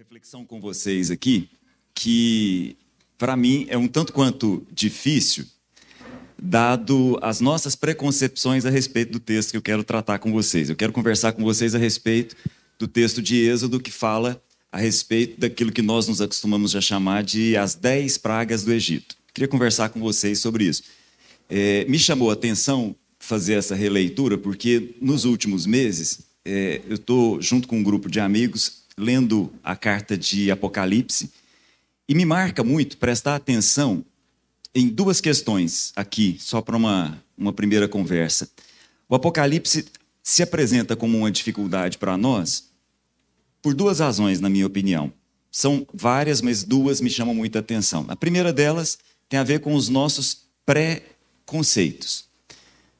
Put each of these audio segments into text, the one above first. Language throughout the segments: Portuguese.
reflexão com vocês aqui que, para mim, é um tanto quanto difícil, dado as nossas preconcepções a respeito do texto que eu quero tratar com vocês. Eu quero conversar com vocês a respeito do texto de Êxodo que fala a respeito daquilo que nós nos acostumamos a chamar de as dez pragas do Egito. Queria conversar com vocês sobre isso. É, me chamou a atenção fazer essa releitura porque nos últimos meses é, eu estou junto com um grupo de amigos lendo a carta de Apocalipse e me marca muito prestar atenção em duas questões aqui, só para uma, uma primeira conversa. O Apocalipse se apresenta como uma dificuldade para nós por duas razões, na minha opinião. São várias, mas duas me chamam muita atenção. A primeira delas tem a ver com os nossos pré-conceitos.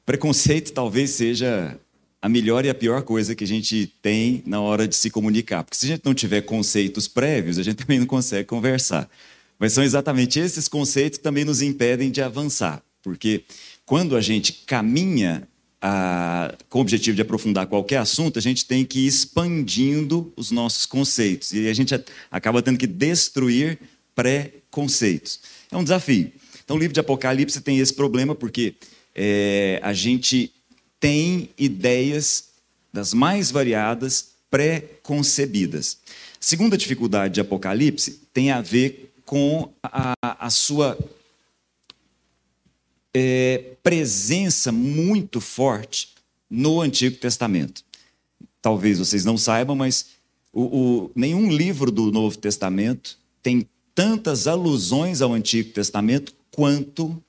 Preconceito talvez seja a melhor e a pior coisa que a gente tem na hora de se comunicar. Porque se a gente não tiver conceitos prévios, a gente também não consegue conversar. Mas são exatamente esses conceitos que também nos impedem de avançar. Porque quando a gente caminha a, com o objetivo de aprofundar qualquer assunto, a gente tem que ir expandindo os nossos conceitos. E a gente acaba tendo que destruir pré-conceitos. É um desafio. Então, o livro de Apocalipse tem esse problema, porque é, a gente tem ideias das mais variadas pré-concebidas. Segunda dificuldade de Apocalipse tem a ver com a, a sua é, presença muito forte no Antigo Testamento. Talvez vocês não saibam, mas o, o, nenhum livro do Novo Testamento tem tantas alusões ao Antigo Testamento quanto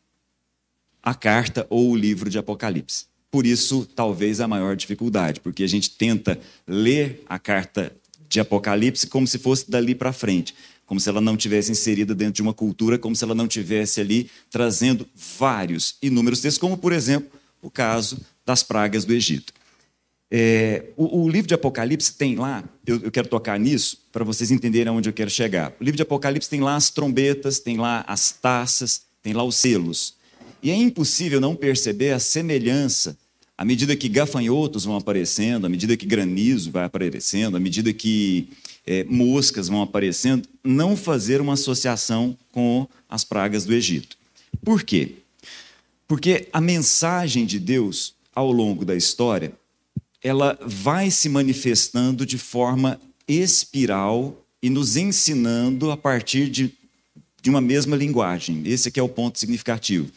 a carta ou o livro de Apocalipse. Por isso, talvez a maior dificuldade, porque a gente tenta ler a carta de Apocalipse como se fosse dali para frente, como se ela não tivesse inserida dentro de uma cultura, como se ela não tivesse ali trazendo vários inúmeros textos, como por exemplo o caso das pragas do Egito. É, o, o, livro de Apocalipse tem lá, eu, eu quero tocar nisso para vocês entenderem aonde eu quero chegar. O livro de Apocalipse tem lá as trombetas, tem lá as taças, tem lá os selos. E é impossível não perceber a semelhança à medida que gafanhotos vão aparecendo, à medida que granizo vai aparecendo, à medida que é, moscas vão aparecendo, não fazer uma associação com as pragas do Egito. Por quê? Porque a mensagem de Deus ao longo da história, ela vai se manifestando de forma espiral e nos ensinando a partir de, de uma mesma linguagem. Esse aqui é o ponto significativo.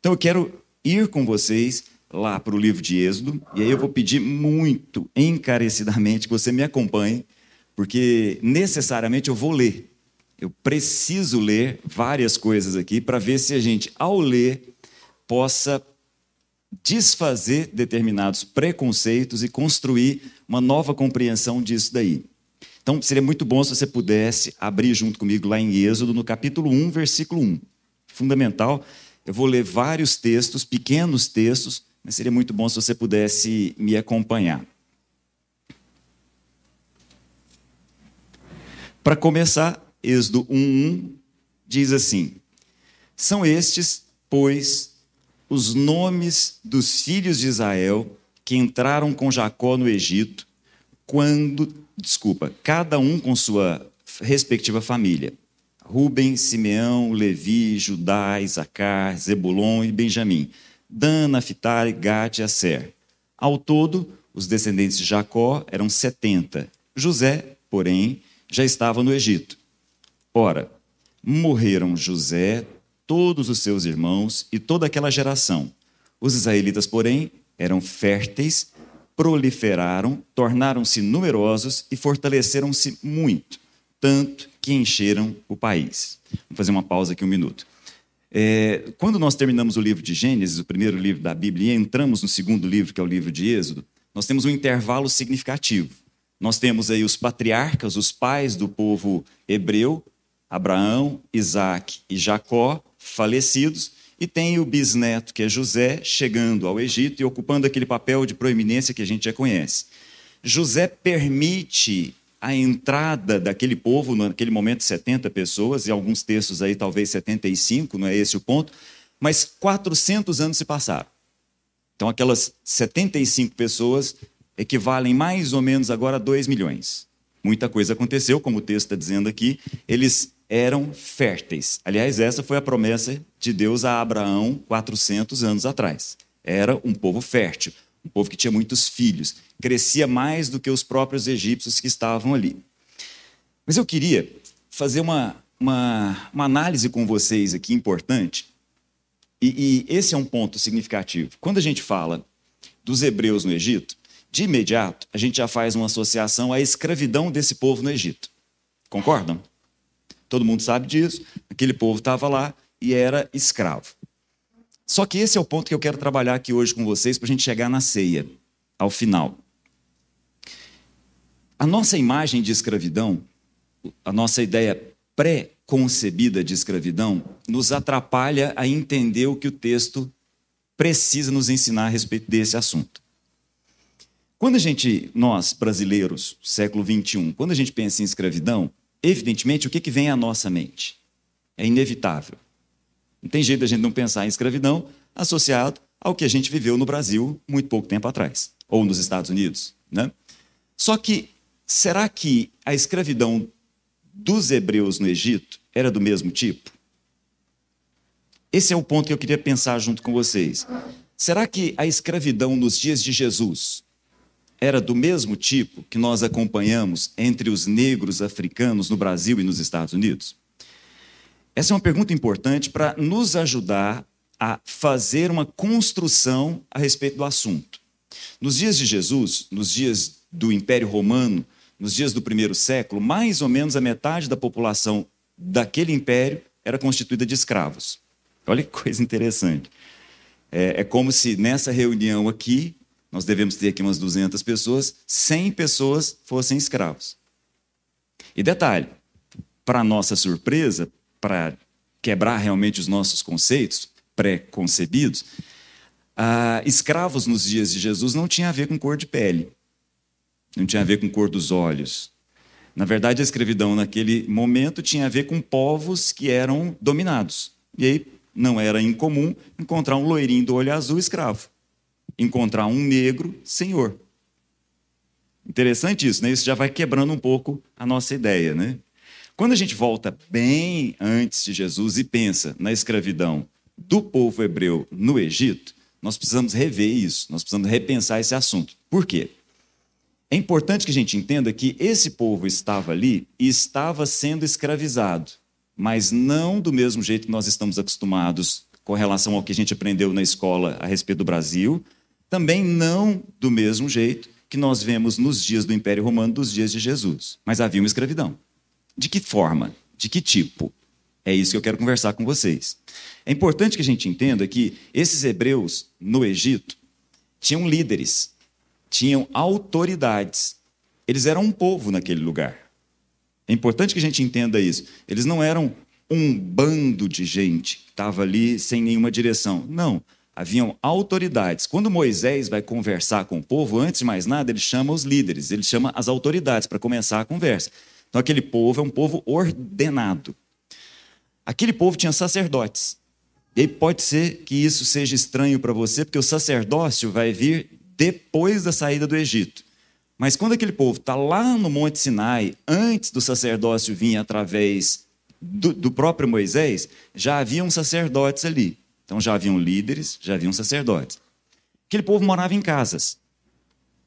Então eu quero ir com vocês lá para o livro de Êxodo, e aí eu vou pedir muito, encarecidamente, que você me acompanhe, porque necessariamente eu vou ler. Eu preciso ler várias coisas aqui para ver se a gente, ao ler, possa desfazer determinados preconceitos e construir uma nova compreensão disso daí. Então, seria muito bom se você pudesse abrir junto comigo lá em Êxodo, no capítulo 1, versículo 1. Fundamental eu vou ler vários textos, pequenos textos, mas seria muito bom se você pudesse me acompanhar. Para começar, Êxodo 1:1 diz assim: São estes, pois, os nomes dos filhos de Israel que entraram com Jacó no Egito, quando, desculpa, cada um com sua respectiva família. Ruben, Simeão, Levi, Judá, Isacar, Zebulon e Benjamim, Dan, Naphtali, Gad e Aser. Ao todo, os descendentes de Jacó eram setenta. José, porém, já estava no Egito. Ora, morreram José, todos os seus irmãos e toda aquela geração. Os israelitas, porém, eram férteis, proliferaram, tornaram-se numerosos e fortaleceram-se muito tanto que encheram o país. Vamos fazer uma pausa aqui um minuto. É, quando nós terminamos o livro de Gênesis, o primeiro livro da Bíblia, e entramos no segundo livro, que é o livro de Êxodo, nós temos um intervalo significativo. Nós temos aí os patriarcas, os pais do povo hebreu, Abraão, Isaac e Jacó, falecidos, e tem o bisneto, que é José, chegando ao Egito e ocupando aquele papel de proeminência que a gente já conhece. José permite a entrada daquele povo, naquele momento 70 pessoas, e alguns textos aí talvez 75, não é esse o ponto, mas 400 anos se passaram. Então aquelas 75 pessoas equivalem mais ou menos agora a 2 milhões. muita coisa aconteceu, como o texto está dizendo aqui, eles eram férteis. Aliás, essa foi a promessa de Deus a Abraão 400 anos atrás. Era um povo fértil, um povo que tinha muitos filhos, crescia mais do que os próprios egípcios que estavam ali. Mas eu queria fazer uma, uma, uma análise com vocês aqui importante, e, e esse é um ponto significativo. Quando a gente fala dos hebreus no Egito, de imediato a gente já faz uma associação à escravidão desse povo no Egito. Concordam? Todo mundo sabe disso. Aquele povo estava lá e era escravo. Só que esse é o ponto que eu quero trabalhar aqui hoje com vocês para a gente chegar na ceia, ao final. A nossa imagem de escravidão, a nossa ideia pré-concebida de escravidão, nos atrapalha a entender o que o texto precisa nos ensinar a respeito desse assunto. Quando a gente, nós brasileiros, século 21, quando a gente pensa em escravidão, evidentemente o que, que vem à nossa mente? É inevitável. Não tem jeito a gente não pensar em escravidão associado ao que a gente viveu no Brasil muito pouco tempo atrás, ou nos Estados Unidos. Né? Só que, será que a escravidão dos hebreus no Egito era do mesmo tipo? Esse é o ponto que eu queria pensar junto com vocês. Será que a escravidão nos dias de Jesus era do mesmo tipo que nós acompanhamos entre os negros africanos no Brasil e nos Estados Unidos? Essa é uma pergunta importante para nos ajudar a fazer uma construção a respeito do assunto. Nos dias de Jesus, nos dias do Império Romano, nos dias do primeiro século, mais ou menos a metade da população daquele império era constituída de escravos. Olha que coisa interessante. É, é como se nessa reunião aqui nós devemos ter aqui umas 200 pessoas, 100 pessoas fossem escravos. E detalhe, para nossa surpresa, para quebrar realmente os nossos conceitos pré-concebidos, ah, escravos nos dias de Jesus não tinha a ver com cor de pele, não tinha a ver com cor dos olhos. Na verdade, a escravidão naquele momento tinha a ver com povos que eram dominados. E aí não era incomum encontrar um loirinho do olho azul escravo encontrar um negro senhor. Interessante isso, né? Isso já vai quebrando um pouco a nossa ideia, né? Quando a gente volta bem antes de Jesus e pensa na escravidão do povo hebreu no Egito, nós precisamos rever isso, nós precisamos repensar esse assunto. Por quê? É importante que a gente entenda que esse povo estava ali e estava sendo escravizado, mas não do mesmo jeito que nós estamos acostumados com relação ao que a gente aprendeu na escola a respeito do Brasil, também não do mesmo jeito que nós vemos nos dias do Império Romano, dos dias de Jesus. Mas havia uma escravidão. De que forma? De que tipo? É isso que eu quero conversar com vocês. É importante que a gente entenda que esses hebreus no Egito tinham líderes, tinham autoridades. Eles eram um povo naquele lugar. É importante que a gente entenda isso. Eles não eram um bando de gente que estava ali sem nenhuma direção. Não haviam autoridades. Quando Moisés vai conversar com o povo, antes de mais nada, ele chama os líderes, ele chama as autoridades para começar a conversa. Então, aquele povo é um povo ordenado. Aquele povo tinha sacerdotes. E pode ser que isso seja estranho para você, porque o sacerdócio vai vir depois da saída do Egito. Mas quando aquele povo está lá no Monte Sinai, antes do sacerdócio vir através do, do próprio Moisés, já haviam sacerdotes ali. Então já haviam líderes, já haviam sacerdotes. Aquele povo morava em casas.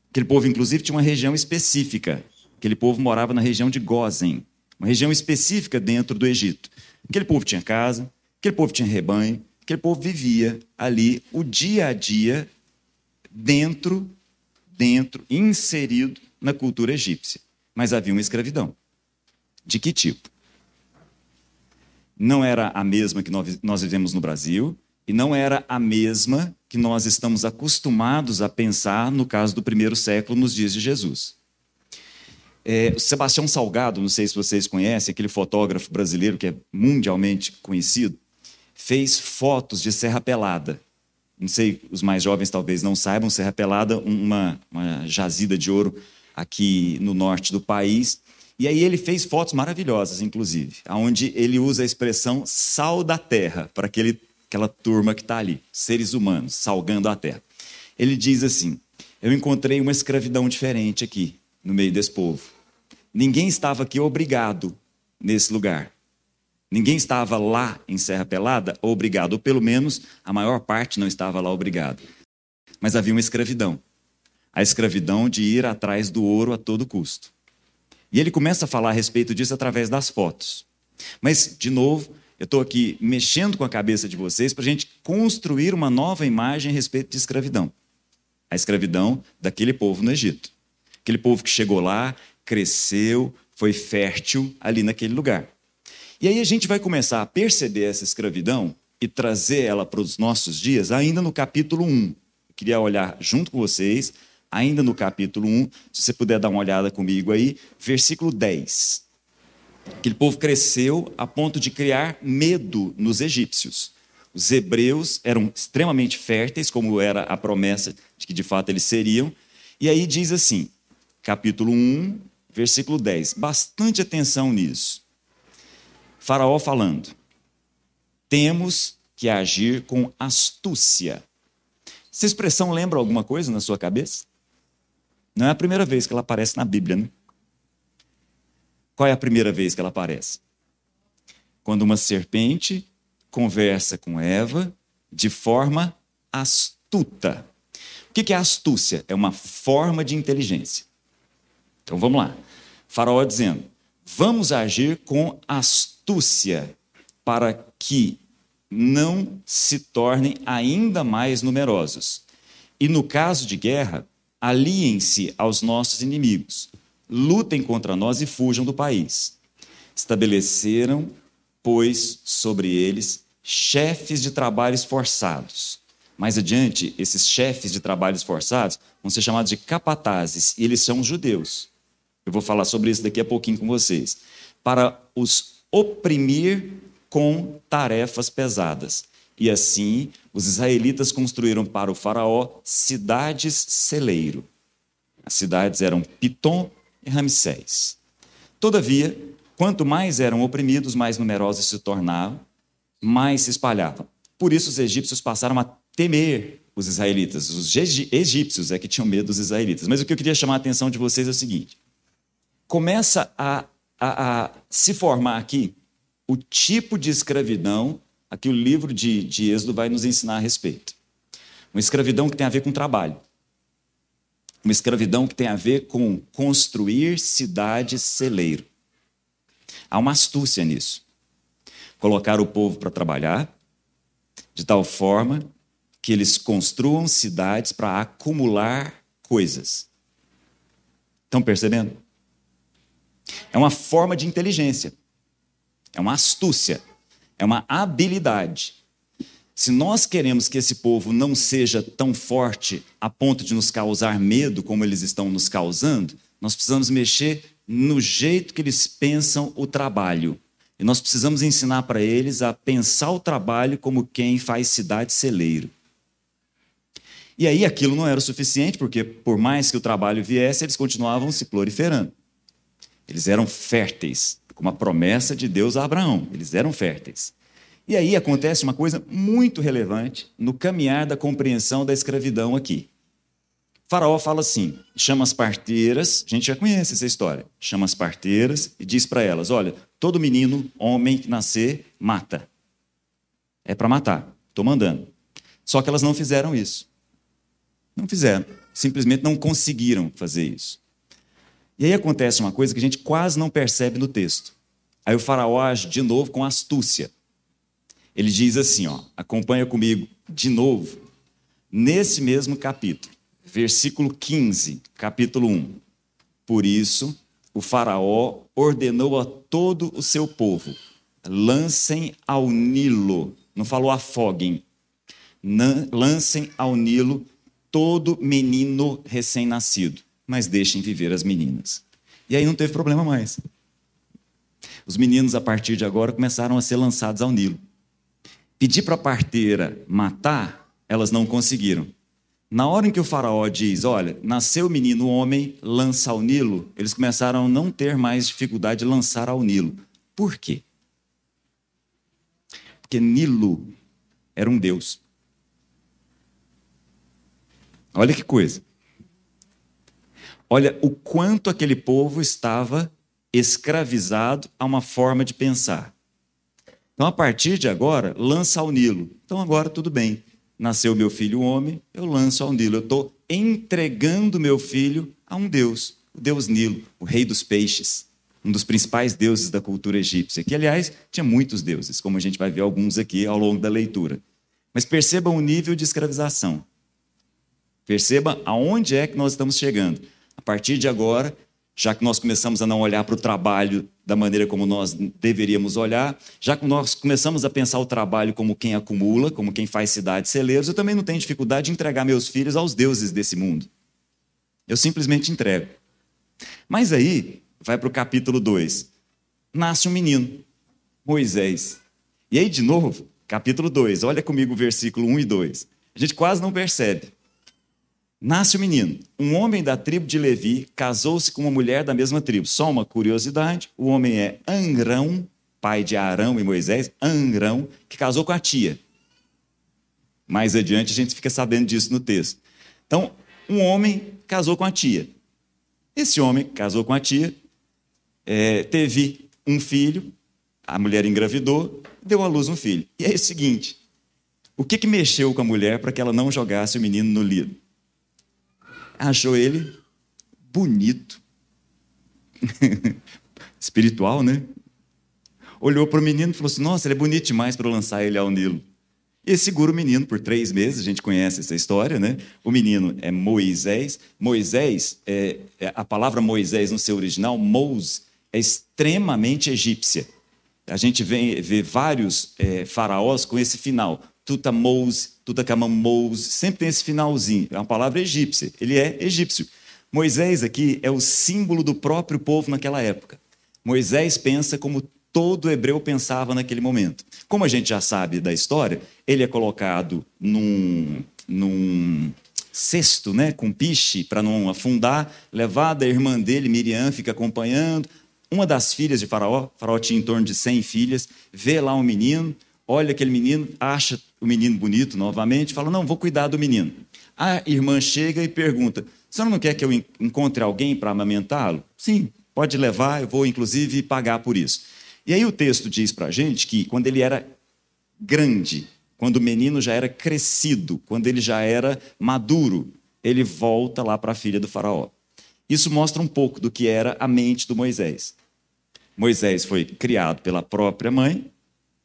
Aquele povo, inclusive, tinha uma região específica. Aquele povo morava na região de Gozen, uma região específica dentro do Egito. Aquele povo tinha casa, aquele povo tinha rebanho, aquele povo vivia ali o dia a dia dentro, dentro, inserido na cultura egípcia. Mas havia uma escravidão. De que tipo? Não era a mesma que nós vivemos no Brasil, e não era a mesma que nós estamos acostumados a pensar no caso do primeiro século, nos dias de Jesus. É, Sebastião Salgado, não sei se vocês conhecem, aquele fotógrafo brasileiro que é mundialmente conhecido, fez fotos de Serra Pelada. Não sei, os mais jovens talvez não saibam, Serra Pelada, uma, uma jazida de ouro aqui no norte do país. E aí ele fez fotos maravilhosas, inclusive, onde ele usa a expressão sal da terra, para aquele aquela turma que está ali, seres humanos, salgando a terra. Ele diz assim: Eu encontrei uma escravidão diferente aqui, no meio desse povo. ninguém estava aqui obrigado nesse lugar. Ninguém estava lá em Serra Pelada obrigado, ou pelo menos a maior parte não estava lá obrigado. Mas havia uma escravidão. A escravidão de ir atrás do ouro a todo custo. E ele começa a falar a respeito disso através das fotos. Mas, de novo, eu estou aqui mexendo com a cabeça de vocês para a gente construir uma nova imagem a respeito de escravidão. A escravidão daquele povo no Egito. Aquele povo que chegou lá, cresceu, foi fértil ali naquele lugar. E aí a gente vai começar a perceber essa escravidão e trazer ela para os nossos dias ainda no capítulo 1. Eu queria olhar junto com vocês, ainda no capítulo 1, se você puder dar uma olhada comigo aí, versículo 10. Aquele povo cresceu a ponto de criar medo nos egípcios. Os hebreus eram extremamente férteis, como era a promessa de que de fato eles seriam. E aí diz assim, capítulo 1, versículo 10. Bastante atenção nisso. Faraó falando: temos que agir com astúcia. Essa expressão lembra alguma coisa na sua cabeça? Não é a primeira vez que ela aparece na Bíblia, né? Qual é a primeira vez que ela aparece? Quando uma serpente conversa com Eva de forma astuta. O que é astúcia? É uma forma de inteligência. Então vamos lá. Faraó dizendo: vamos agir com astúcia para que não se tornem ainda mais numerosos. E no caso de guerra, aliem-se aos nossos inimigos lutem contra nós e fujam do país. Estabeleceram, pois, sobre eles chefes de trabalhos forçados. Mais adiante, esses chefes de trabalhos forçados vão ser chamados de capatazes, e eles são judeus. Eu vou falar sobre isso daqui a pouquinho com vocês. Para os oprimir com tarefas pesadas. E assim, os israelitas construíram para o faraó cidades celeiro. As cidades eram Pitom e Ramsés. Todavia, quanto mais eram oprimidos, mais numerosos se tornavam, mais se espalhavam. Por isso os egípcios passaram a temer os israelitas. Os egípcios é que tinham medo dos israelitas. Mas o que eu queria chamar a atenção de vocês é o seguinte: começa a, a, a se formar aqui o tipo de escravidão a que o livro de, de Êxodo vai nos ensinar a respeito. Uma escravidão que tem a ver com trabalho. Uma escravidão que tem a ver com construir cidades celeiro. Há uma astúcia nisso. Colocar o povo para trabalhar de tal forma que eles construam cidades para acumular coisas. Estão percebendo? É uma forma de inteligência. É uma astúcia. É uma habilidade. Se nós queremos que esse povo não seja tão forte a ponto de nos causar medo como eles estão nos causando, nós precisamos mexer no jeito que eles pensam o trabalho. E nós precisamos ensinar para eles a pensar o trabalho como quem faz cidade celeiro. E aí aquilo não era o suficiente, porque por mais que o trabalho viesse, eles continuavam se proliferando. Eles eram férteis, como a promessa de Deus a Abraão. Eles eram férteis. E aí acontece uma coisa muito relevante no caminhar da compreensão da escravidão aqui. Faraó fala assim: chama as parteiras, a gente já conhece essa história, chama as parteiras e diz para elas: olha, todo menino, homem que nascer, mata. É para matar, estou mandando. Só que elas não fizeram isso. Não fizeram, simplesmente não conseguiram fazer isso. E aí acontece uma coisa que a gente quase não percebe no texto. Aí o faraó age de novo com astúcia. Ele diz assim, ó, acompanha comigo de novo, nesse mesmo capítulo, versículo 15, capítulo 1. Por isso, o Faraó ordenou a todo o seu povo: lancem ao Nilo, não falou afoguem, lancem ao Nilo todo menino recém-nascido, mas deixem viver as meninas. E aí não teve problema mais. Os meninos, a partir de agora, começaram a ser lançados ao Nilo. Pedir para a parteira matar, elas não conseguiram. Na hora em que o faraó diz, olha, nasceu o menino homem, lança ao Nilo, eles começaram a não ter mais dificuldade de lançar ao Nilo. Por quê? Porque Nilo era um deus. Olha que coisa. Olha o quanto aquele povo estava escravizado a uma forma de pensar. Então, a partir de agora, lança ao Nilo. Então, agora tudo bem. Nasceu meu filho homem, eu lanço ao Nilo. Eu estou entregando meu filho a um Deus, o Deus Nilo, o rei dos peixes, um dos principais deuses da cultura egípcia, que, aliás, tinha muitos deuses, como a gente vai ver alguns aqui ao longo da leitura. Mas percebam o nível de escravização. Perceba aonde é que nós estamos chegando. A partir de agora, já que nós começamos a não olhar para o trabalho da maneira como nós deveríamos olhar, já que nós começamos a pensar o trabalho como quem acumula, como quem faz cidades celeiros, eu também não tenho dificuldade de entregar meus filhos aos deuses desse mundo. Eu simplesmente entrego. Mas aí, vai para o capítulo 2. Nasce um menino, Moisés. E aí, de novo, capítulo 2, olha comigo o versículo 1 e 2. A gente quase não percebe. Nasce o menino. Um homem da tribo de Levi casou-se com uma mulher da mesma tribo. Só uma curiosidade: o homem é Angrão, pai de Arão e Moisés, Angrão, que casou com a tia. Mais adiante a gente fica sabendo disso no texto. Então, um homem casou com a tia. Esse homem casou com a tia, é, teve um filho, a mulher engravidou, deu à luz um filho. E é o seguinte: o que, que mexeu com a mulher para que ela não jogasse o menino no lido? Achou ele bonito. Espiritual, né? Olhou para o menino e falou assim: Nossa, ele é bonito demais para lançar ele ao Nilo. E segura o menino por três meses, a gente conhece essa história, né? O menino é Moisés. Moisés, é, é, a palavra Moisés no seu original, Mous, é extremamente egípcia. A gente vê, vê vários é, faraós com esse final. Tutamous, Tutankhamon sempre tem esse finalzinho. É uma palavra egípcia. Ele é egípcio. Moisés aqui é o símbolo do próprio povo naquela época. Moisés pensa como todo hebreu pensava naquele momento. Como a gente já sabe da história, ele é colocado num, num cesto, né, com piche para não afundar, levado a irmã dele, Miriam, fica acompanhando. Uma das filhas de Faraó, Faraó tinha em torno de 100 filhas, vê lá um menino, olha aquele menino, acha o menino bonito novamente, fala: Não, vou cuidar do menino. A irmã chega e pergunta: Você não quer que eu encontre alguém para amamentá-lo? Sim, pode levar, eu vou inclusive pagar por isso. E aí o texto diz para a gente que quando ele era grande, quando o menino já era crescido, quando ele já era maduro, ele volta lá para a filha do Faraó. Isso mostra um pouco do que era a mente do Moisés. Moisés foi criado pela própria mãe,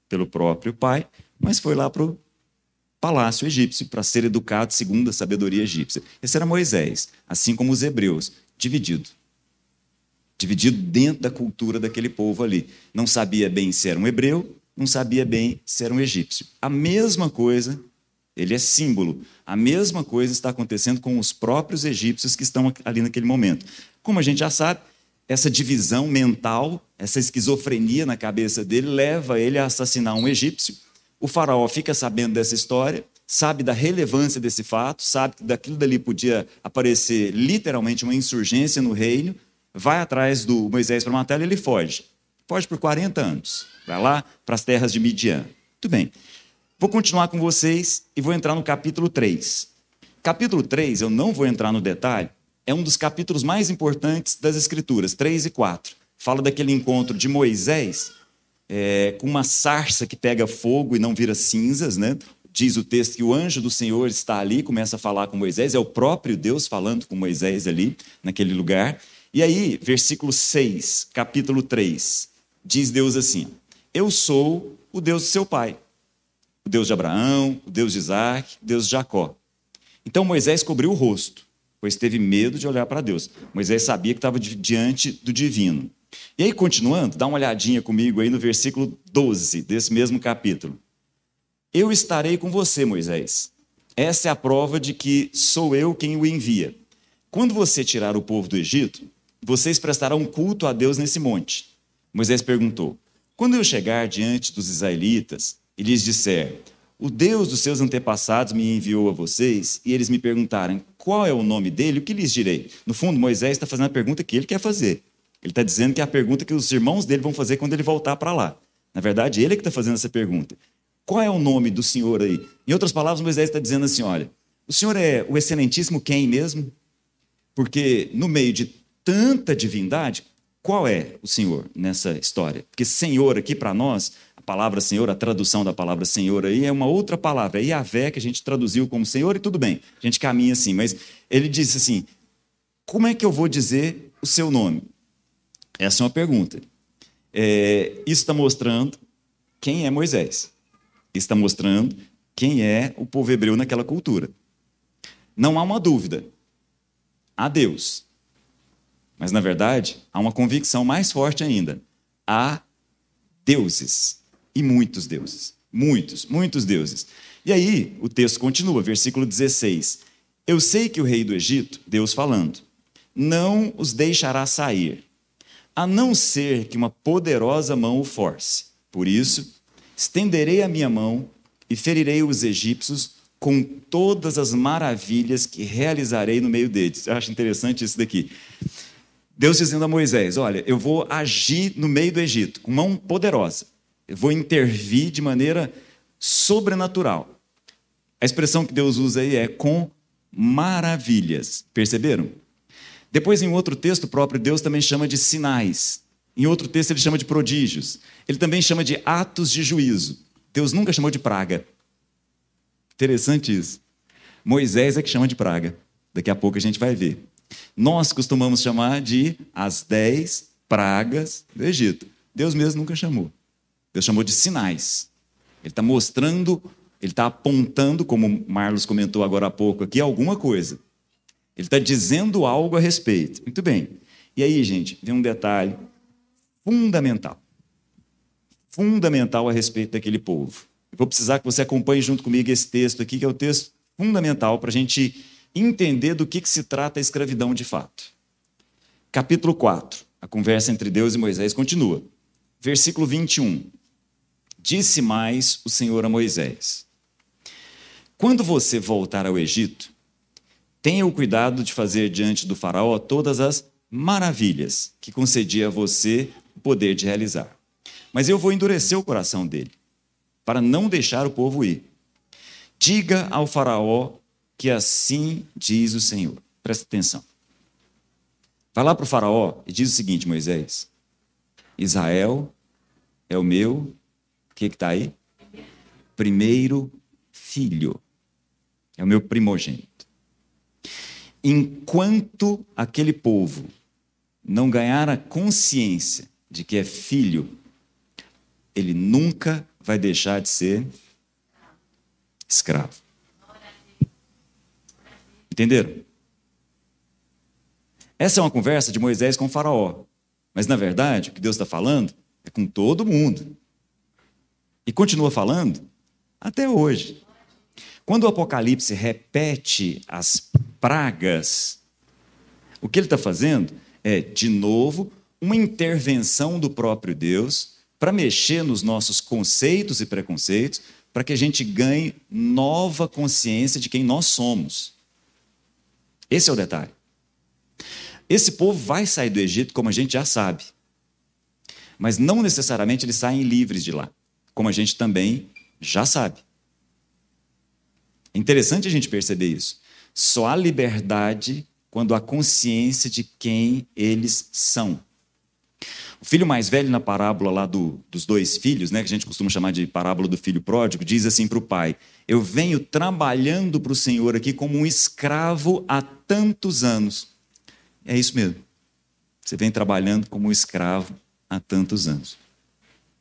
pelo próprio pai, mas foi lá para o palácio egípcio para ser educado segundo a sabedoria egípcia. Esse era Moisés, assim como os hebreus, dividido. Dividido dentro da cultura daquele povo ali. Não sabia bem se era um hebreu, não sabia bem se era um egípcio. A mesma coisa, ele é símbolo, a mesma coisa está acontecendo com os próprios egípcios que estão ali naquele momento. Como a gente já sabe, essa divisão mental, essa esquizofrenia na cabeça dele, leva ele a assassinar um egípcio. O faraó fica sabendo dessa história, sabe da relevância desse fato, sabe que daquilo dali podia aparecer literalmente uma insurgência no reino, vai atrás do Moisés para matar ele, ele foge. Foge por 40 anos. Vai lá para as terras de Midian. Muito bem. Vou continuar com vocês e vou entrar no capítulo 3. Capítulo 3, eu não vou entrar no detalhe, é um dos capítulos mais importantes das Escrituras, 3 e 4. Fala daquele encontro de Moisés é, com uma sarça que pega fogo e não vira cinzas, né? Diz o texto que o anjo do Senhor está ali, começa a falar com Moisés, é o próprio Deus falando com Moisés ali, naquele lugar. E aí, versículo 6, capítulo 3, diz Deus assim: Eu sou o Deus do seu pai, o Deus de Abraão, o Deus de Isaac, o Deus de Jacó. Então Moisés cobriu o rosto pois teve medo de olhar para Deus. Moisés sabia que estava diante do divino. E aí, continuando, dá uma olhadinha comigo aí no versículo 12 desse mesmo capítulo. Eu estarei com você, Moisés. Essa é a prova de que sou eu quem o envia. Quando você tirar o povo do Egito, vocês prestarão culto a Deus nesse monte. Moisés perguntou: Quando eu chegar diante dos israelitas e lhes disser, o Deus dos seus antepassados me enviou a vocês e eles me perguntarem qual é o nome dele, o que lhes direi? No fundo, Moisés está fazendo a pergunta que ele quer fazer. Ele está dizendo que é a pergunta que os irmãos dele vão fazer quando ele voltar para lá. Na verdade, ele é que está fazendo essa pergunta. Qual é o nome do Senhor aí? Em outras palavras, Moisés está dizendo assim: olha, o Senhor é o excelentíssimo quem mesmo? Porque no meio de tanta divindade, qual é o Senhor nessa história? Porque Senhor aqui para nós, a palavra Senhor, a tradução da palavra Senhor aí é uma outra palavra. É Yahvé que a gente traduziu como Senhor e tudo bem, a gente caminha assim. Mas ele disse assim: como é que eu vou dizer o seu nome? Essa é uma pergunta. É, isso está mostrando quem é Moisés. Isso está mostrando quem é o povo hebreu naquela cultura. Não há uma dúvida. Há Deus. Mas, na verdade, há uma convicção mais forte ainda. Há deuses. E muitos deuses. Muitos, muitos deuses. E aí, o texto continua, versículo 16. Eu sei que o rei do Egito, Deus falando, não os deixará sair, a não ser que uma poderosa mão o force. Por isso, estenderei a minha mão e ferirei os egípcios com todas as maravilhas que realizarei no meio deles. Eu acho interessante isso daqui. Deus dizendo a Moisés: Olha, eu vou agir no meio do Egito com mão poderosa. Eu vou intervir de maneira sobrenatural. A expressão que Deus usa aí é com maravilhas. Perceberam? Depois, em outro texto, próprio Deus também chama de sinais. Em outro texto, ele chama de prodígios. Ele também chama de atos de juízo. Deus nunca chamou de praga. Interessante isso. Moisés é que chama de praga. Daqui a pouco a gente vai ver. Nós costumamos chamar de as dez pragas do Egito. Deus mesmo nunca chamou. Deus chamou de sinais. Ele está mostrando, ele está apontando, como Marlos comentou agora há pouco aqui, alguma coisa. Ele está dizendo algo a respeito. Muito bem. E aí, gente, vem um detalhe fundamental. Fundamental a respeito daquele povo. Eu vou precisar que você acompanhe junto comigo esse texto aqui, que é o texto fundamental para a gente entender do que, que se trata a escravidão de fato. Capítulo 4. A conversa entre Deus e Moisés continua. Versículo 21. Disse mais o Senhor a Moisés: Quando você voltar ao Egito, tenha o cuidado de fazer diante do Faraó todas as maravilhas que concedia a você o poder de realizar. Mas eu vou endurecer o coração dele, para não deixar o povo ir. Diga ao Faraó que assim diz o Senhor. Presta atenção. Vai lá para o Faraó e diz o seguinte, Moisés: Israel é o meu, o que está aí? Primeiro filho. É o meu primogênito. Enquanto aquele povo não ganhar a consciência de que é filho, ele nunca vai deixar de ser escravo. Entenderam? Essa é uma conversa de Moisés com Faraó. Mas, na verdade, o que Deus está falando é com todo mundo. E continua falando até hoje. Quando o Apocalipse repete as pragas, o que ele está fazendo é, de novo, uma intervenção do próprio Deus para mexer nos nossos conceitos e preconceitos, para que a gente ganhe nova consciência de quem nós somos. Esse é o detalhe. Esse povo vai sair do Egito, como a gente já sabe. Mas não necessariamente eles saem livres de lá, como a gente também já sabe. É interessante a gente perceber isso. Só há liberdade quando há consciência de quem eles são. O filho mais velho, na parábola lá do, dos dois filhos, né, que a gente costuma chamar de parábola do filho pródigo, diz assim para o pai: Eu venho trabalhando para o Senhor aqui como um escravo há tantos anos. É isso mesmo. Você vem trabalhando como um escravo há tantos anos.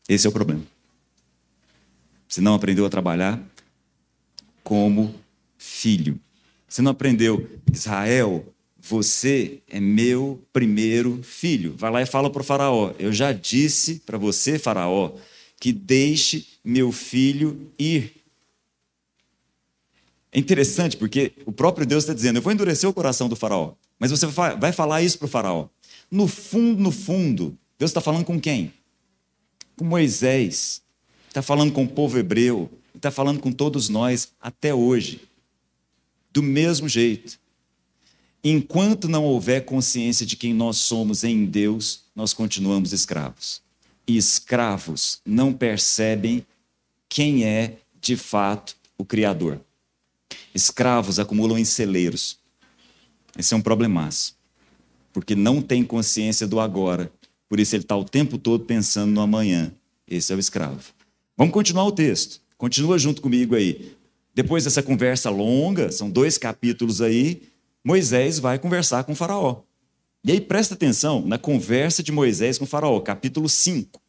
Esse é o problema. Você não aprendeu a trabalhar como filho. Você não aprendeu, Israel, você é meu primeiro filho. Vai lá e fala para o Faraó: Eu já disse para você, Faraó, que deixe meu filho ir. É interessante porque o próprio Deus está dizendo: Eu vou endurecer o coração do Faraó. Mas você vai falar isso para o Faraó. No fundo, no fundo, Deus está falando com quem? Com Moisés. Está falando com o povo hebreu. Está falando com todos nós até hoje. Do mesmo jeito. Enquanto não houver consciência de quem nós somos em Deus, nós continuamos escravos. E escravos não percebem quem é de fato o Criador. Escravos acumulam em celeiros. Esse é um problemaço. Porque não tem consciência do agora Por isso ele está o tempo todo pensando no amanhã. Esse é o escravo. Vamos continuar o texto. Continua junto comigo aí. Depois dessa conversa longa, são dois capítulos aí, Moisés vai conversar com Faraó. E aí presta atenção na conversa de Moisés com Faraó, capítulo 5,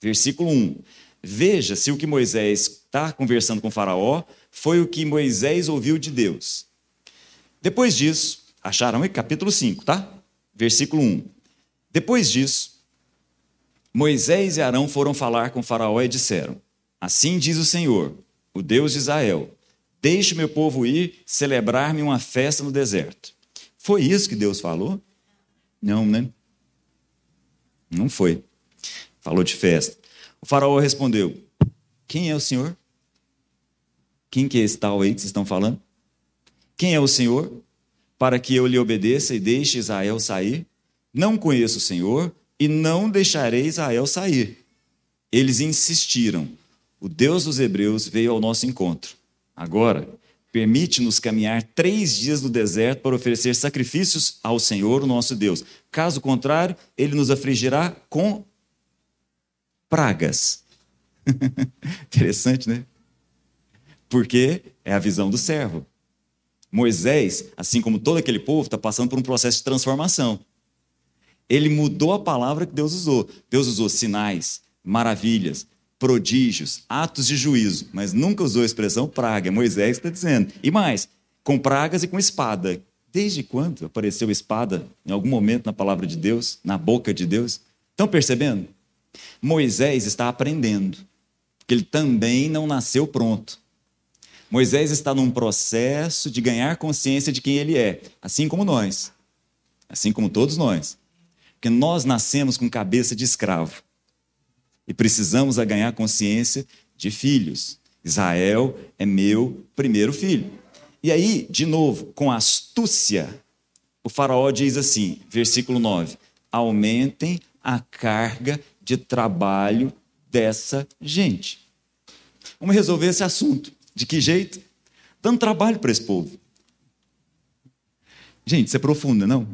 versículo 1. Veja se o que Moisés está conversando com Faraó foi o que Moisés ouviu de Deus. Depois disso, acharam aí capítulo 5, tá? Versículo 1. Depois disso, Moisés e Arão foram falar com Faraó e disseram: Assim diz o Senhor, o Deus de Israel: Deixe meu povo ir celebrar-me uma festa no deserto. Foi isso que Deus falou? Não, né? Não foi. Falou de festa. O faraó respondeu: Quem é o Senhor? Quem que é esse tal aí que vocês estão falando? Quem é o Senhor? Para que eu lhe obedeça e deixe Israel sair? Não conheço o Senhor e não deixarei Israel sair. Eles insistiram. O Deus dos Hebreus veio ao nosso encontro. Agora, permite-nos caminhar três dias no deserto para oferecer sacrifícios ao Senhor, o nosso Deus. Caso contrário, ele nos afligirá com pragas. Interessante, né? Porque é a visão do servo. Moisés, assim como todo aquele povo, está passando por um processo de transformação. Ele mudou a palavra que Deus usou. Deus usou sinais, maravilhas, prodígios, atos de juízo, mas nunca usou a expressão praga. Moisés está dizendo. E mais, com pragas e com espada. Desde quando apareceu espada em algum momento na palavra de Deus, na boca de Deus? Estão percebendo? Moisés está aprendendo, porque ele também não nasceu pronto. Moisés está num processo de ganhar consciência de quem ele é, assim como nós, assim como todos nós. Porque nós nascemos com cabeça de escravo e precisamos a ganhar consciência de filhos. Israel é meu primeiro filho. E aí, de novo, com astúcia, o faraó diz assim, versículo 9: aumentem a carga de trabalho dessa gente. Vamos resolver esse assunto. De que jeito? Dando trabalho para esse povo. Gente, isso é profunda, não?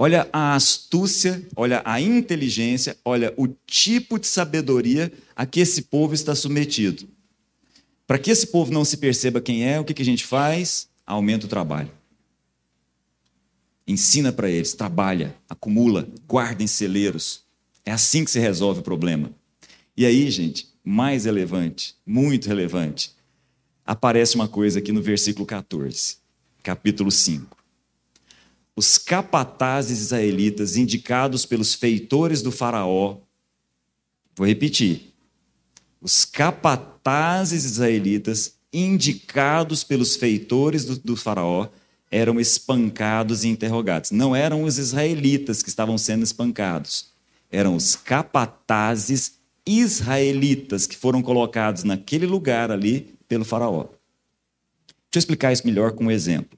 Olha a astúcia, olha a inteligência, olha o tipo de sabedoria a que esse povo está submetido. Para que esse povo não se perceba quem é, o que, que a gente faz? Aumenta o trabalho. Ensina para eles, trabalha, acumula, guarda em celeiros. É assim que se resolve o problema. E aí, gente, mais relevante, muito relevante, aparece uma coisa aqui no versículo 14, capítulo 5 os capatazes israelitas indicados pelos feitores do Faraó. Vou repetir. Os capatazes israelitas indicados pelos feitores do, do Faraó eram espancados e interrogados. Não eram os israelitas que estavam sendo espancados, eram os capatazes israelitas que foram colocados naquele lugar ali pelo Faraó. Deixa eu explicar isso melhor com um exemplo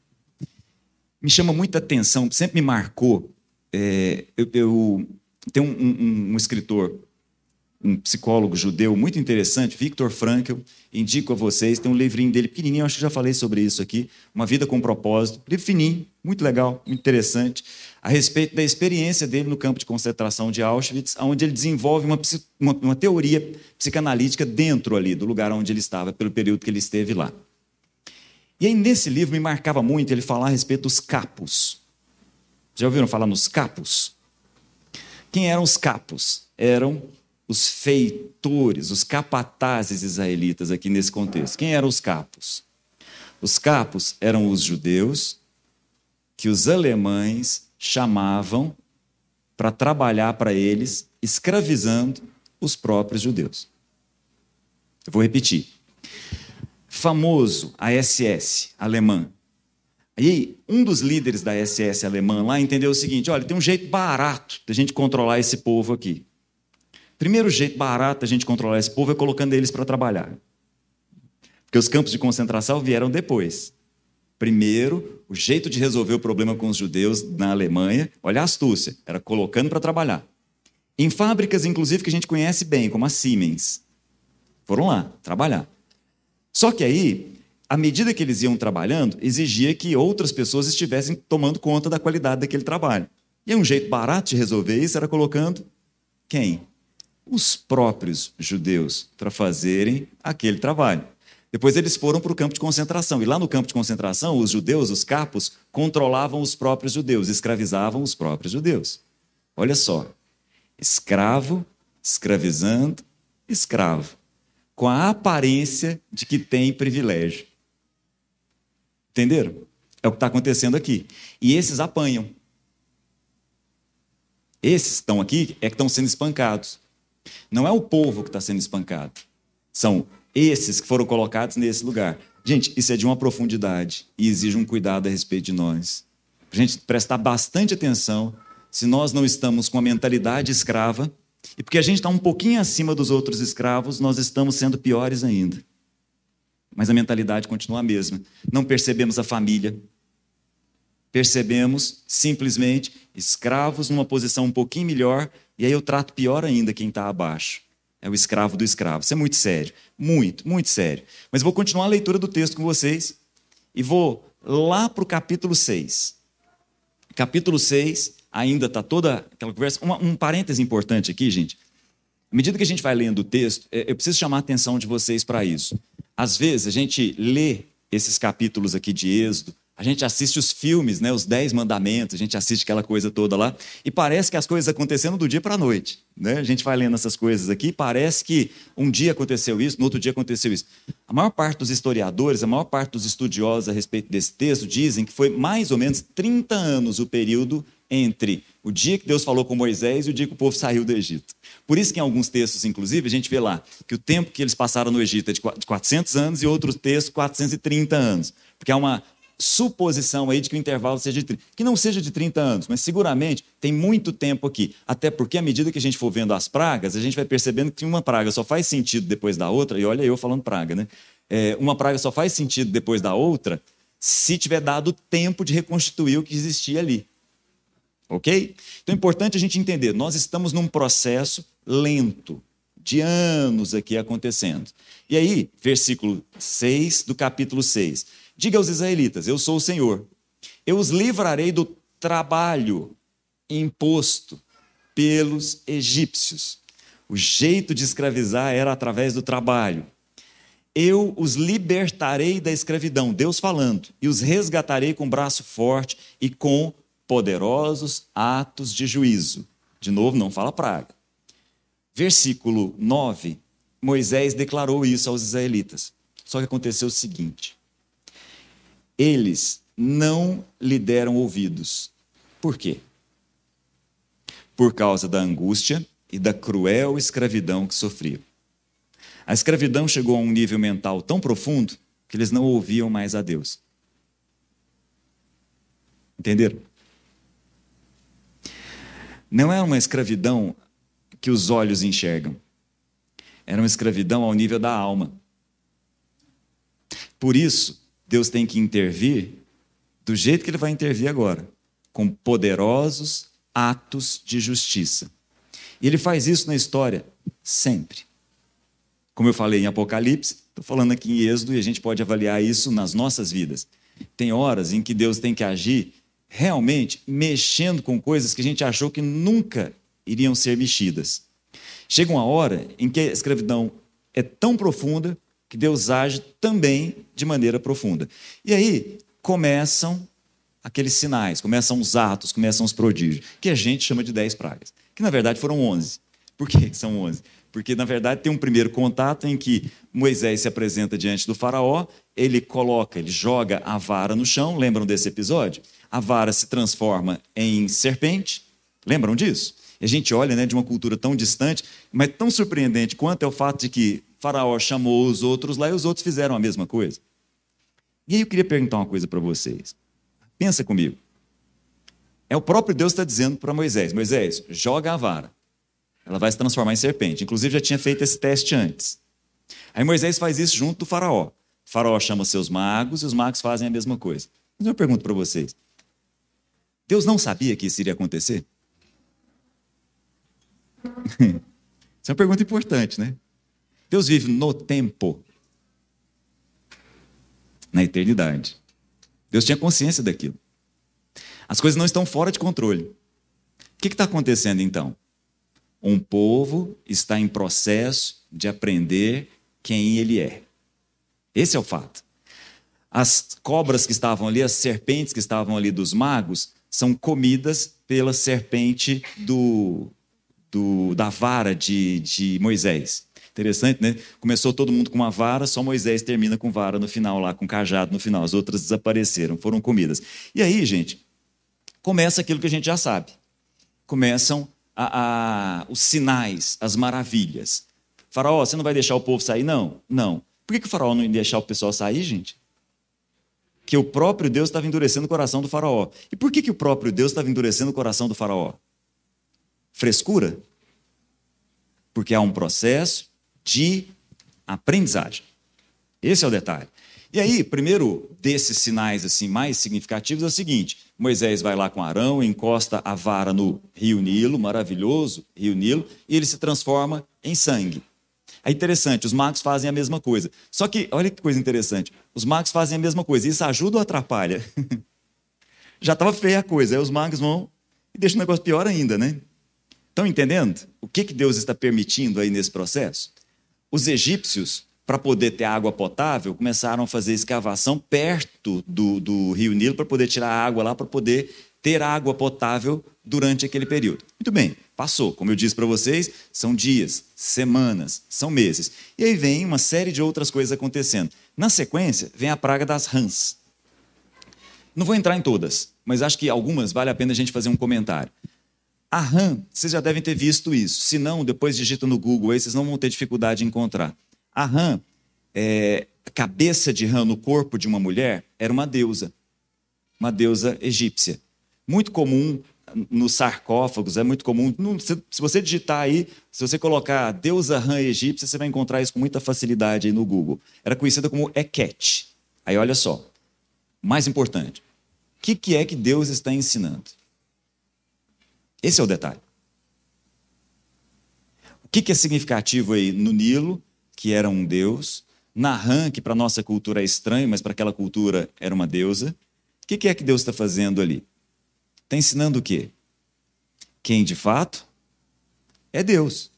me chama muita atenção, sempre me marcou. É, eu, eu tenho um, um, um, escritor, um psicólogo judeu muito interessante, Viktor Frankl, indico a vocês, tem um livrinho dele pequenininho, acho que já falei sobre isso aqui, Uma Vida com Propósito, livro fininho, muito legal, interessante, a respeito da experiência dele no campo de concentração de Auschwitz, onde ele desenvolve uma, uma, uma teoria psicanalítica dentro ali do lugar onde ele estava, pelo período que ele esteve lá. E aí, nesse livro, me marcava muito ele falar a respeito dos capos. Já ouviram falar nos capos? Quem eram os capos? Eram os feitores, os capatazes israelitas aqui nesse contexto. Quem eram os capos? Os capos eram os judeus que os alemães chamavam para trabalhar para eles, escravizando os próprios judeus. Eu vou repetir famoso, a SS alemã. Aí, um dos líderes da SS alemã lá entendeu o seguinte: olha, tem um jeito barato da gente controlar esse povo aqui. Primeiro jeito barato da gente controlar esse povo é colocando eles para trabalhar. Porque os campos de concentração vieram depois. Primeiro, o jeito de resolver o problema com os judeus na Alemanha, olha a astúcia, era colocando para trabalhar. Em fábricas, inclusive, que a gente conhece bem, como a Siemens. Foram lá trabalhar. Só que aí, à medida que eles iam trabalhando, exigia que outras pessoas estivessem tomando conta da qualidade daquele trabalho. E um jeito barato de resolver isso era colocando quem? Os próprios judeus para fazerem aquele trabalho. Depois eles foram para o campo de concentração. E lá no campo de concentração, os judeus, os capos, controlavam os próprios judeus, escravizavam os próprios judeus. Olha só. Escravo, escravizando, escravo. Com a aparência de que tem privilégio. Entenderam? É o que está acontecendo aqui. E esses apanham. Esses estão aqui é que estão sendo espancados. Não é o povo que está sendo espancado. São esses que foram colocados nesse lugar. Gente, isso é de uma profundidade e exige um cuidado a respeito de nós. Gente prestar bastante atenção se nós não estamos com a mentalidade escrava, e porque a gente está um pouquinho acima dos outros escravos, nós estamos sendo piores ainda. Mas a mentalidade continua a mesma. Não percebemos a família. Percebemos simplesmente escravos numa posição um pouquinho melhor, e aí eu trato pior ainda quem está abaixo. É o escravo do escravo. Isso é muito sério. Muito, muito sério. Mas vou continuar a leitura do texto com vocês e vou lá para o capítulo 6. Capítulo 6, ainda está toda aquela conversa. Uma, um parêntese importante aqui, gente. À medida que a gente vai lendo o texto, é, eu preciso chamar a atenção de vocês para isso. Às vezes a gente lê esses capítulos aqui de Êxodo, a gente assiste os filmes, né, os Dez Mandamentos, a gente assiste aquela coisa toda lá, e parece que as coisas acontecendo do dia para a noite. Né? A gente vai lendo essas coisas aqui, parece que um dia aconteceu isso, no outro dia aconteceu isso. A maior parte dos historiadores, a maior parte dos estudiosos a respeito desse texto dizem que foi mais ou menos 30 anos o período entre o dia que Deus falou com Moisés e o dia que o povo saiu do Egito. Por isso que em alguns textos, inclusive, a gente vê lá que o tempo que eles passaram no Egito é de 400 anos e outros textos 430 anos. Porque há uma suposição aí de que o intervalo seja de 30, que não seja de 30 anos, mas seguramente tem muito tempo aqui. Até porque à medida que a gente for vendo as pragas, a gente vai percebendo que uma praga só faz sentido depois da outra, e olha eu falando praga, né? É, uma praga só faz sentido depois da outra se tiver dado tempo de reconstituir o que existia ali. Ok? Então é importante a gente entender, nós estamos num processo lento, de anos aqui acontecendo. E aí, versículo 6 do capítulo 6. Diga aos israelitas: Eu sou o Senhor. Eu os livrarei do trabalho imposto pelos egípcios. O jeito de escravizar era através do trabalho. Eu os libertarei da escravidão, Deus falando, e os resgatarei com braço forte e com poderosos atos de juízo. De novo, não fala praga. Versículo 9, Moisés declarou isso aos israelitas. Só que aconteceu o seguinte: eles não lhe deram ouvidos. Por quê? Por causa da angústia e da cruel escravidão que sofriam. A escravidão chegou a um nível mental tão profundo que eles não ouviam mais a Deus. Entenderam? Não é uma escravidão que os olhos enxergam. Era uma escravidão ao nível da alma. Por isso, Deus tem que intervir do jeito que ele vai intervir agora, com poderosos atos de justiça. E ele faz isso na história sempre. Como eu falei em Apocalipse, estou falando aqui em Êxodo e a gente pode avaliar isso nas nossas vidas. Tem horas em que Deus tem que agir realmente mexendo com coisas que a gente achou que nunca iriam ser mexidas. Chega uma hora em que a escravidão é tão profunda que Deus age também de maneira profunda. E aí começam aqueles sinais, começam os atos, começam os prodígios, que a gente chama de dez pragas, que na verdade foram onze. Por que são onze? Porque, na verdade, tem um primeiro contato em que Moisés se apresenta diante do faraó, ele coloca, ele joga a vara no chão, lembram desse episódio? A vara se transforma em serpente, lembram disso? E a gente olha né, de uma cultura tão distante, mas tão surpreendente quanto é o fato de que Faraó chamou os outros lá e os outros fizeram a mesma coisa. E aí eu queria perguntar uma coisa para vocês. Pensa comigo. É o próprio Deus está dizendo para Moisés: Moisés, joga a vara. Ela vai se transformar em serpente. Inclusive já tinha feito esse teste antes. Aí Moisés faz isso junto do Faraó. O faraó chama seus magos e os magos fazem a mesma coisa. Mas eu pergunto para vocês: Deus não sabia que isso iria acontecer? Isso é uma pergunta importante, né? Deus vive no tempo, na eternidade. Deus tinha consciência daquilo. As coisas não estão fora de controle. que está acontecendo então? Um povo está em processo de aprender quem ele é. Esse é o fato. As cobras que estavam ali, as serpentes que estavam ali dos magos, são comidas pela serpente do, do da vara de, de Moisés. Interessante, né? Começou todo mundo com uma vara, só Moisés termina com vara no final, lá com cajado no final. As outras desapareceram, foram comidas. E aí, gente, começa aquilo que a gente já sabe. Começam a, a, os sinais, as maravilhas. Faraó, você não vai deixar o povo sair? Não, não. Por que, que o faraó não ia deixar o pessoal sair, gente? Que o próprio Deus estava endurecendo o coração do faraó. E por que, que o próprio Deus estava endurecendo o coração do faraó? Frescura? Porque há um processo de aprendizagem. Esse é o detalhe. E aí, primeiro desses sinais assim mais significativos é o seguinte: Moisés vai lá com Arão, encosta a vara no rio Nilo, maravilhoso rio Nilo, e ele se transforma em sangue. É interessante, os magos fazem a mesma coisa. Só que, olha que coisa interessante, os magos fazem a mesma coisa. Isso ajuda ou atrapalha? Já estava feia a coisa, aí os magos vão e deixam o negócio pior ainda, né? Estão entendendo o que, que Deus está permitindo aí nesse processo? Os egípcios, para poder ter água potável, começaram a fazer escavação perto do, do rio Nilo para poder tirar a água lá, para poder ter água potável durante aquele período. Muito bem, passou. Como eu disse para vocês, são dias, semanas, são meses. E aí vem uma série de outras coisas acontecendo. Na sequência, vem a praga das rãs. Não vou entrar em todas, mas acho que algumas vale a pena a gente fazer um comentário. A rã, vocês já devem ter visto isso. Se não, depois digita no Google aí, vocês não vão ter dificuldade em encontrar. A rã, é, a cabeça de rã no corpo de uma mulher, era uma deusa. Uma deusa egípcia. Muito comum nos sarcófagos, é muito comum. Se você digitar aí, se você colocar deusa rã egípcia, você vai encontrar isso com muita facilidade aí no Google. Era conhecida como Eket. Aí olha só, mais importante, o que, que é que Deus está ensinando? Esse é o detalhe. O que é significativo aí no Nilo, que era um deus, Nahan, que para nossa cultura é estranho, mas para aquela cultura era uma deusa. O que é que Deus está fazendo ali? Está ensinando o quê? Quem de fato é Deus.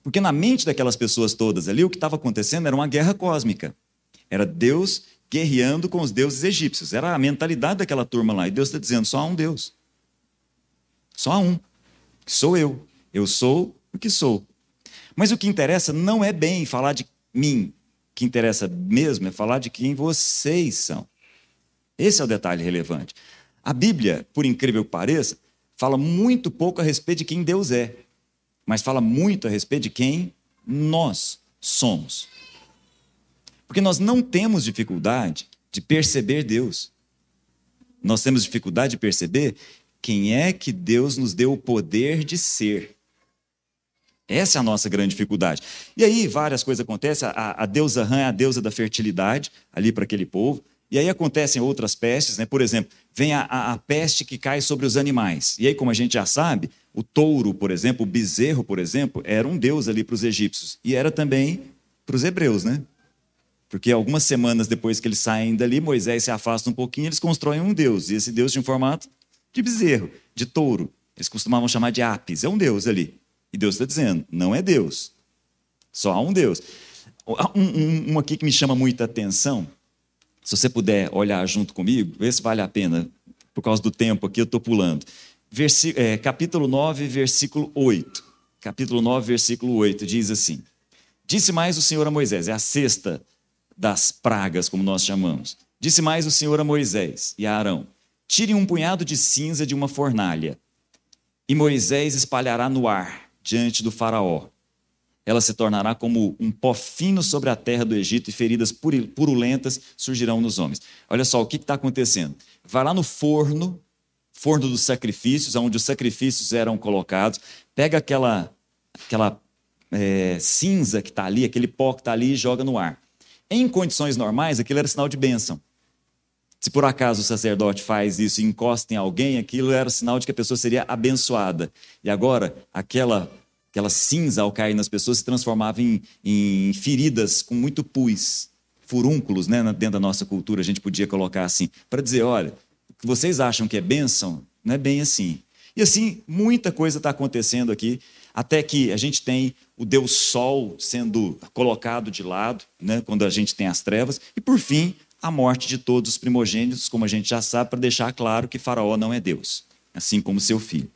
Porque na mente daquelas pessoas todas ali, o que estava acontecendo era uma guerra cósmica. Era Deus guerreando com os deuses egípcios. Era a mentalidade daquela turma lá. E Deus está dizendo: só há um Deus. Só há um, que sou eu. Eu sou o que sou. Mas o que interessa não é bem falar de mim. O que interessa mesmo é falar de quem vocês são. Esse é o detalhe relevante. A Bíblia, por incrível que pareça, fala muito pouco a respeito de quem Deus é, mas fala muito a respeito de quem nós somos. Porque nós não temos dificuldade de perceber Deus. Nós temos dificuldade de perceber quem é que Deus nos deu o poder de ser? Essa é a nossa grande dificuldade. E aí várias coisas acontecem. A, a deusa Rã é a deusa da fertilidade ali para aquele povo. E aí acontecem outras pestes, né? Por exemplo, vem a, a, a, peste que cai sobre os animais. E aí, como a gente já sabe, o touro, por exemplo, o bezerro, por exemplo, era um deus ali para os egípcios. E era também para os hebreus, né? Porque algumas semanas depois que eles saem dali, Moisés se afasta um pouquinho, eles constroem um deus. E esse deus tinha um formato de bezerro, de touro. Eles costumavam chamar de Apis. É um Deus ali. E Deus está dizendo: não é Deus. Só há um Deus. Um, um, um, aqui que me chama muita atenção. Se você puder olhar junto comigo, vê se vale a pena. Por causa do tempo aqui, eu estou pulando. Versi é, capítulo 9, versículo 8. Capítulo 9, versículo 8 diz assim: Disse mais o Senhor a Moisés, é a sexta das pragas, como nós chamamos. Disse mais o Senhor a Moisés e a Arão: Tirem um punhado de cinza de uma fornalha, e Moisés espalhará no ar diante do Faraó. Ela se tornará como um pó fino sobre a terra do Egito, e feridas purulentas surgirão nos homens. Olha só o que está acontecendo. Vai lá no forno, forno dos sacrifícios, onde os sacrifícios eram colocados, pega aquela, aquela é, cinza que está ali, aquele pó que está ali, e joga no ar. Em condições normais, aquilo era sinal de bênção. Se por acaso o sacerdote faz isso e encosta em alguém, aquilo era sinal de que a pessoa seria abençoada. E agora, aquela, aquela cinza ao cair nas pessoas se transformava em, em feridas com muito pus, furúnculos, né? dentro da nossa cultura, a gente podia colocar assim, para dizer: olha, vocês acham que é bênção, não é bem assim. E assim, muita coisa está acontecendo aqui, até que a gente tem o Deus Sol sendo colocado de lado, né, quando a gente tem as trevas, e por fim, a morte de todos os primogênitos, como a gente já sabe, para deixar claro que Faraó não é Deus, assim como seu filho.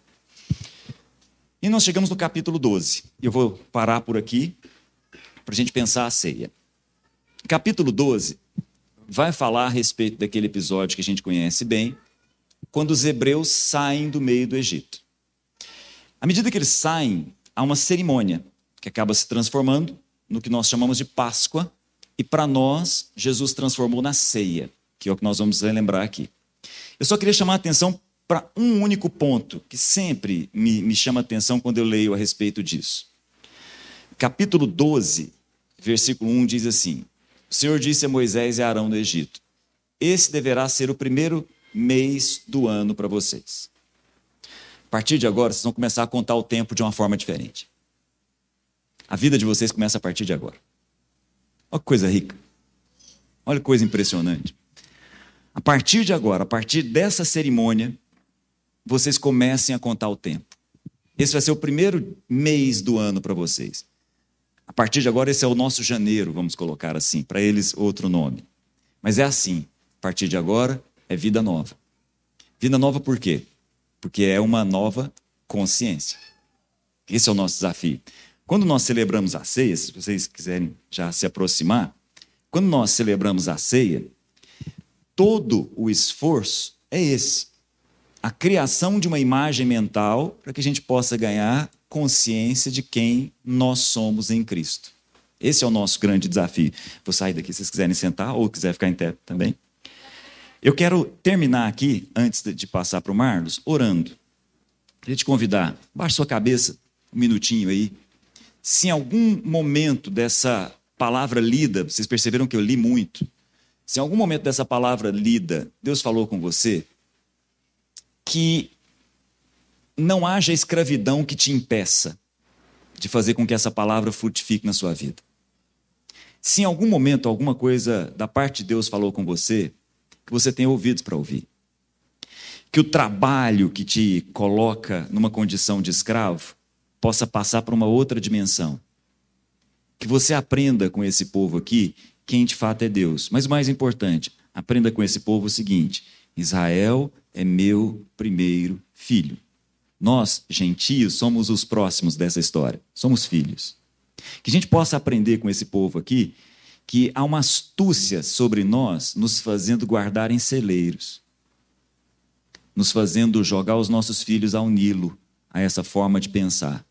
E nós chegamos no capítulo 12. Eu vou parar por aqui para a gente pensar a ceia. Capítulo 12 vai falar a respeito daquele episódio que a gente conhece bem, quando os hebreus saem do meio do Egito. À medida que eles saem, há uma cerimônia que acaba se transformando no que nós chamamos de Páscoa, e para nós, Jesus transformou na ceia, que é o que nós vamos relembrar aqui. Eu só queria chamar a atenção para um único ponto que sempre me, me chama atenção quando eu leio a respeito disso. Capítulo 12, versículo 1 diz assim: O Senhor disse a Moisés e a Arão do Egito: Esse deverá ser o primeiro mês do ano para vocês. A partir de agora, vocês vão começar a contar o tempo de uma forma diferente. A vida de vocês começa a partir de agora. Olha que coisa rica. Olha que coisa impressionante. A partir de agora, a partir dessa cerimônia, vocês comecem a contar o tempo. Esse vai ser o primeiro mês do ano para vocês. A partir de agora, esse é o nosso janeiro, vamos colocar assim, para eles outro nome. Mas é assim, a partir de agora é vida nova. Vida nova por quê? Porque é uma nova consciência. Esse é o nosso desafio. Quando nós celebramos a ceia, se vocês quiserem já se aproximar, quando nós celebramos a ceia, todo o esforço é esse a criação de uma imagem mental para que a gente possa ganhar consciência de quem nós somos em Cristo. Esse é o nosso grande desafio. Vou sair daqui se vocês quiserem sentar ou quiser ficar em pé também. Eu quero terminar aqui, antes de passar para o Marlos, orando. Queria te convidar, baixe sua cabeça um minutinho aí. Se em algum momento dessa palavra lida, vocês perceberam que eu li muito, se em algum momento dessa palavra lida, Deus falou com você, que não haja escravidão que te impeça de fazer com que essa palavra frutifique na sua vida. Se em algum momento alguma coisa da parte de Deus falou com você, que você tenha ouvidos para ouvir. Que o trabalho que te coloca numa condição de escravo possa passar para uma outra dimensão. Que você aprenda com esse povo aqui quem de fato é Deus. Mas o mais importante, aprenda com esse povo o seguinte: Israel é meu primeiro filho. Nós, gentios, somos os próximos dessa história. Somos filhos. Que a gente possa aprender com esse povo aqui que há uma astúcia sobre nós, nos fazendo guardar em celeiros, nos fazendo jogar os nossos filhos ao Nilo, a essa forma de pensar.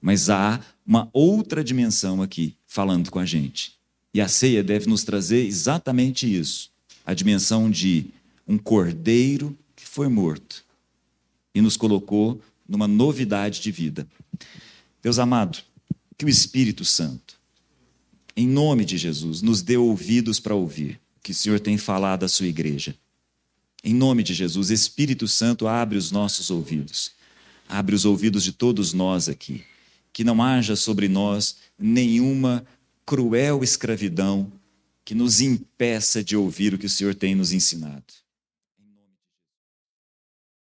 Mas há uma outra dimensão aqui falando com a gente. E a ceia deve nos trazer exatamente isso: a dimensão de um cordeiro que foi morto e nos colocou numa novidade de vida. Deus amado, que o Espírito Santo, em nome de Jesus, nos dê ouvidos para ouvir o que o Senhor tem falado à sua igreja. Em nome de Jesus, Espírito Santo, abre os nossos ouvidos, abre os ouvidos de todos nós aqui. Que não haja sobre nós nenhuma cruel escravidão que nos impeça de ouvir o que o Senhor tem nos ensinado.